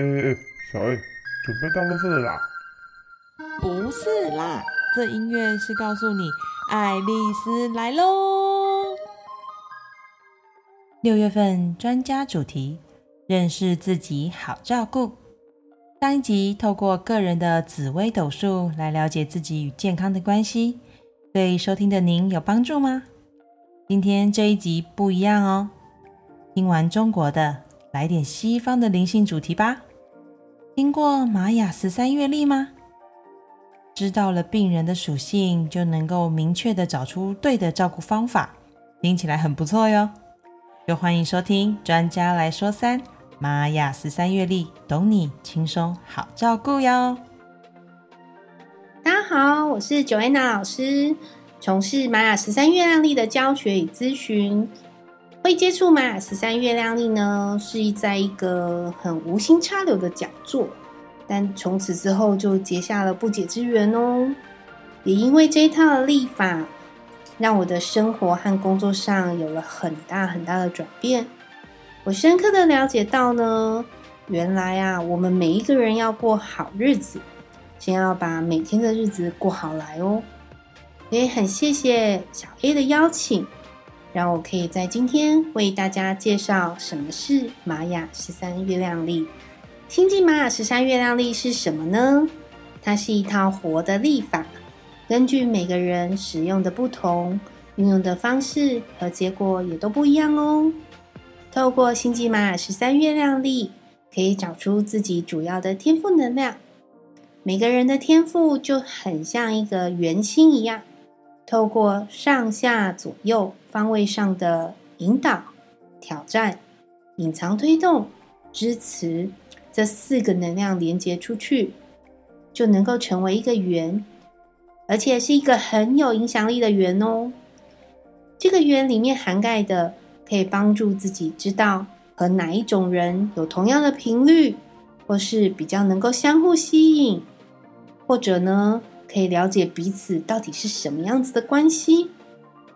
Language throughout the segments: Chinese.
哎哎，小 A，准备当垃圾了啦？不是啦，这音乐是告诉你爱丽丝来喽。六月份专家主题：认识自己，好照顾。上一集透过个人的紫微斗数来了解自己与健康的关系，对收听的您有帮助吗？今天这一集不一样哦，听完中国的，来点西方的灵性主题吧。听过玛雅十三月历吗？知道了病人的属性，就能够明确的找出对的照顾方法，听起来很不错哟。就欢迎收听专家来说三。玛雅十三月历，懂你轻松好照顾哟。大家好，我是 Joanna 老师，从事玛雅十三月亮历的教学与咨询。会接触玛雅十三月亮历呢，是在一个很无心插柳的讲座，但从此之后就结下了不解之缘哦。也因为这一套的历法，让我的生活和工作上有了很大很大的转变。我深刻的了解到呢，原来啊，我们每一个人要过好日子，先要把每天的日子过好来哦。也很谢谢小 A 的邀请，让我可以在今天为大家介绍什么是玛雅十三月亮历。星际玛雅十三月亮历是什么呢？它是一套活的历法，根据每个人使用的不同，运用的方式和结果也都不一样哦。透过星际玛雅十三月亮历，可以找出自己主要的天赋能量。每个人的天赋就很像一个圆心一样，透过上下左右方位上的引导、挑战、隐藏、推动、支持这四个能量连接出去，就能够成为一个圆，而且是一个很有影响力的圆哦。这个圆里面涵盖的。可以帮助自己知道和哪一种人有同样的频率，或是比较能够相互吸引，或者呢，可以了解彼此到底是什么样子的关系，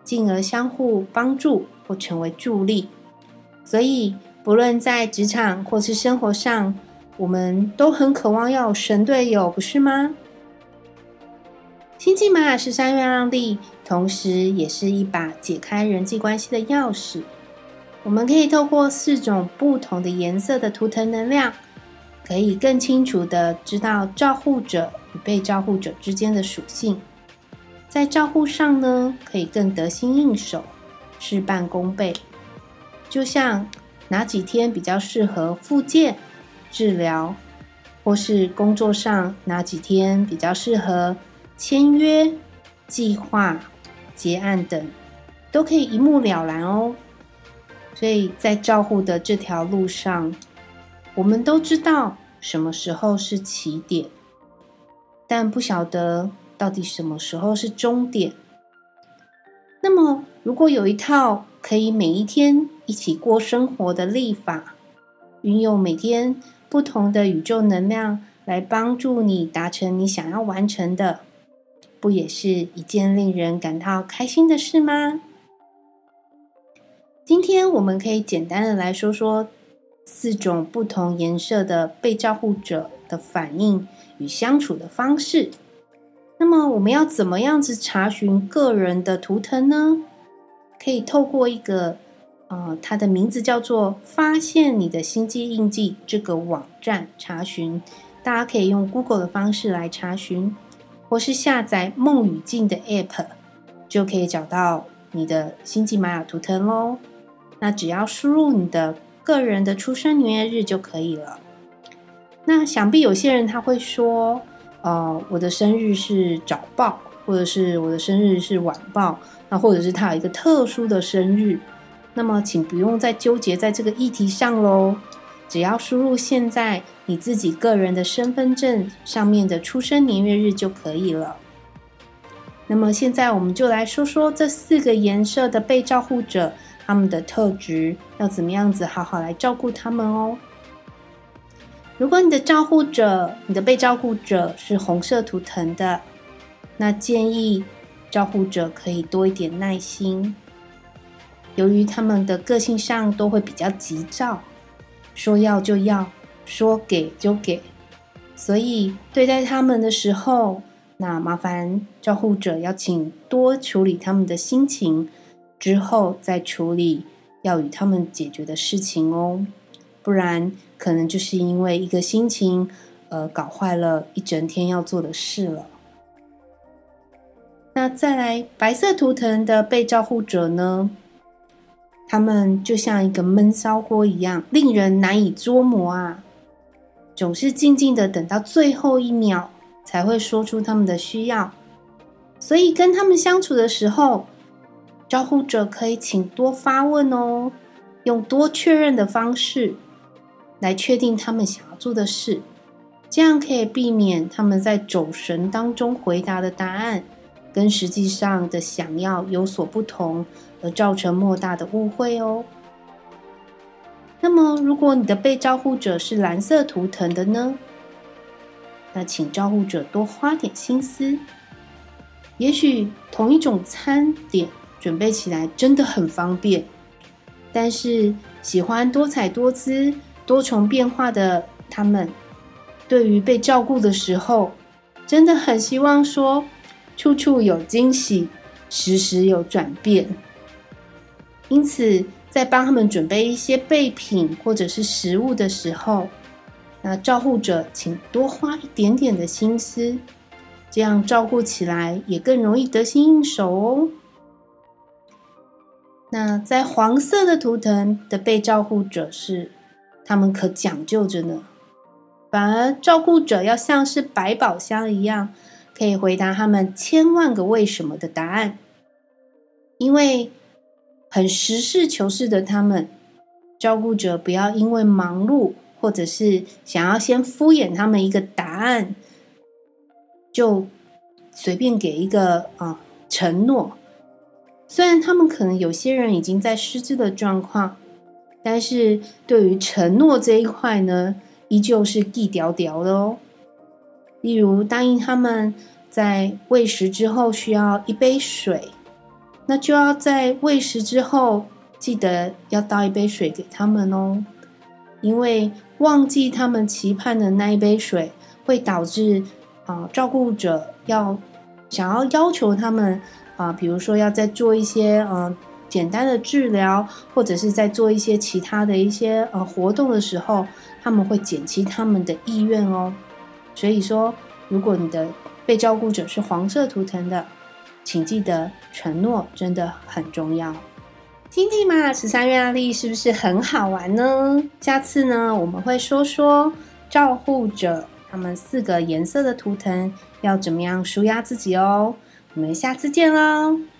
进而相互帮助或成为助力。所以，不论在职场或是生活上，我们都很渴望要有神队友，不是吗？星际玛雅十三月亮历，同时也是一把解开人际关系的钥匙。我们可以透过四种不同的颜色的图腾能量，可以更清楚的知道照护者与被照护者之间的属性，在照护上呢，可以更得心应手，事半功倍。就像哪几天比较适合复健治疗，或是工作上哪几天比较适合签约、计划、结案等，都可以一目了然哦。所以在照护的这条路上，我们都知道什么时候是起点，但不晓得到底什么时候是终点。那么，如果有一套可以每一天一起过生活的历法，运用每天不同的宇宙能量来帮助你达成你想要完成的，不也是一件令人感到开心的事吗？今天我们可以简单的来说说四种不同颜色的被照护者的反应与相处的方式。那么我们要怎么样子查询个人的图腾呢？可以透过一个呃，它的名字叫做“发现你的星际印记”这个网站查询。大家可以用 Google 的方式来查询，或是下载梦与镜的 App，就可以找到你的星际玛雅图腾喽。那只要输入你的个人的出生年月日就可以了。那想必有些人他会说，呃，我的生日是早报，或者是我的生日是晚报，那或者是他有一个特殊的生日。那么，请不用再纠结在这个议题上喽。只要输入现在你自己个人的身份证上面的出生年月日就可以了。那么，现在我们就来说说这四个颜色的被照护者。他们的特质要怎么样子好好来照顾他们哦？如果你的照顾者、你的被照顾者是红色图腾的，那建议照顾者可以多一点耐心。由于他们的个性上都会比较急躁，说要就要，说给就给，所以对待他们的时候，那麻烦照护者要请多处理他们的心情，之后再处理要与他们解决的事情哦，不然可能就是因为一个心情，呃，搞坏了一整天要做的事了。那再来白色图腾的被照护者呢？他们就像一个闷烧锅一样，令人难以捉摸啊！总是静静的等到最后一秒才会说出他们的需要，所以跟他们相处的时候，招呼者可以请多发问哦，用多确认的方式来确定他们想要做的事，这样可以避免他们在走神当中回答的答案跟实际上的想要有所不同。而造成莫大的误会哦。那么，如果你的被招呼者是蓝色图腾的呢？那请照护者多花点心思。也许同一种餐点准备起来真的很方便，但是喜欢多彩多姿、多重变化的他们，对于被照顾的时候，真的很希望说处处有惊喜，时时有转变。因此，在帮他们准备一些备品或者是食物的时候，那照护者请多花一点点的心思，这样照顾起来也更容易得心应手哦。那在黄色的图腾的被照护者是，他们可讲究着呢，反而照顾者要像是百宝箱一样，可以回答他们千万个为什么的答案，因为。很实事求是的，他们照顾者不要因为忙碌，或者是想要先敷衍他们一个答案，就随便给一个啊承诺。虽然他们可能有些人已经在失智的状况，但是对于承诺这一块呢，依旧是地屌屌的哦。例如答应他们在喂食之后需要一杯水。那就要在喂食之后，记得要倒一杯水给他们哦，因为忘记他们期盼的那一杯水，会导致啊照顾者要想要要求他们啊，比如说要再做一些嗯简单的治疗，或者是在做一些其他的一些呃活动的时候，他们会减轻他们的意愿哦。所以说，如果你的被照顾者是黄色图腾的。请记得，承诺真的很重要。听听嘛，十三月案例是不是很好玩呢？下次呢，我们会说说照护者他们四个颜色的图腾要怎么样舒压自己哦。我们下次见喽。